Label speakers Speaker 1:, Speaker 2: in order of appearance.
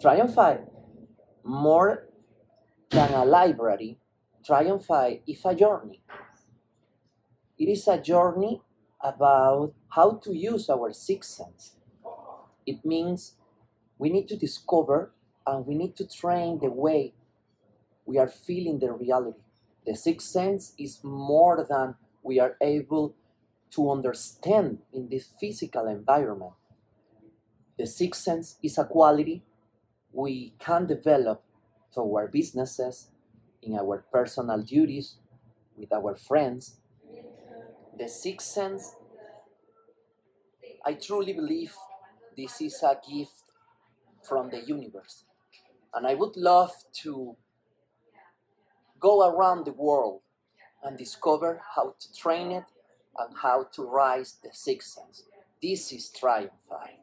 Speaker 1: Triumphfy, more than a library, Triumphfy is a journey. It is a journey about how to use our sixth sense. It means we need to discover and we need to train the way we are feeling the reality. The sixth sense is more than we are able to understand in this physical environment. The sixth sense is a quality we can develop our businesses, in our personal duties, with our friends. The sixth sense, I truly believe this is a gift from the universe. And I would love to go around the world and discover how to train it and how to rise the sixth sense. This is Triumphfy.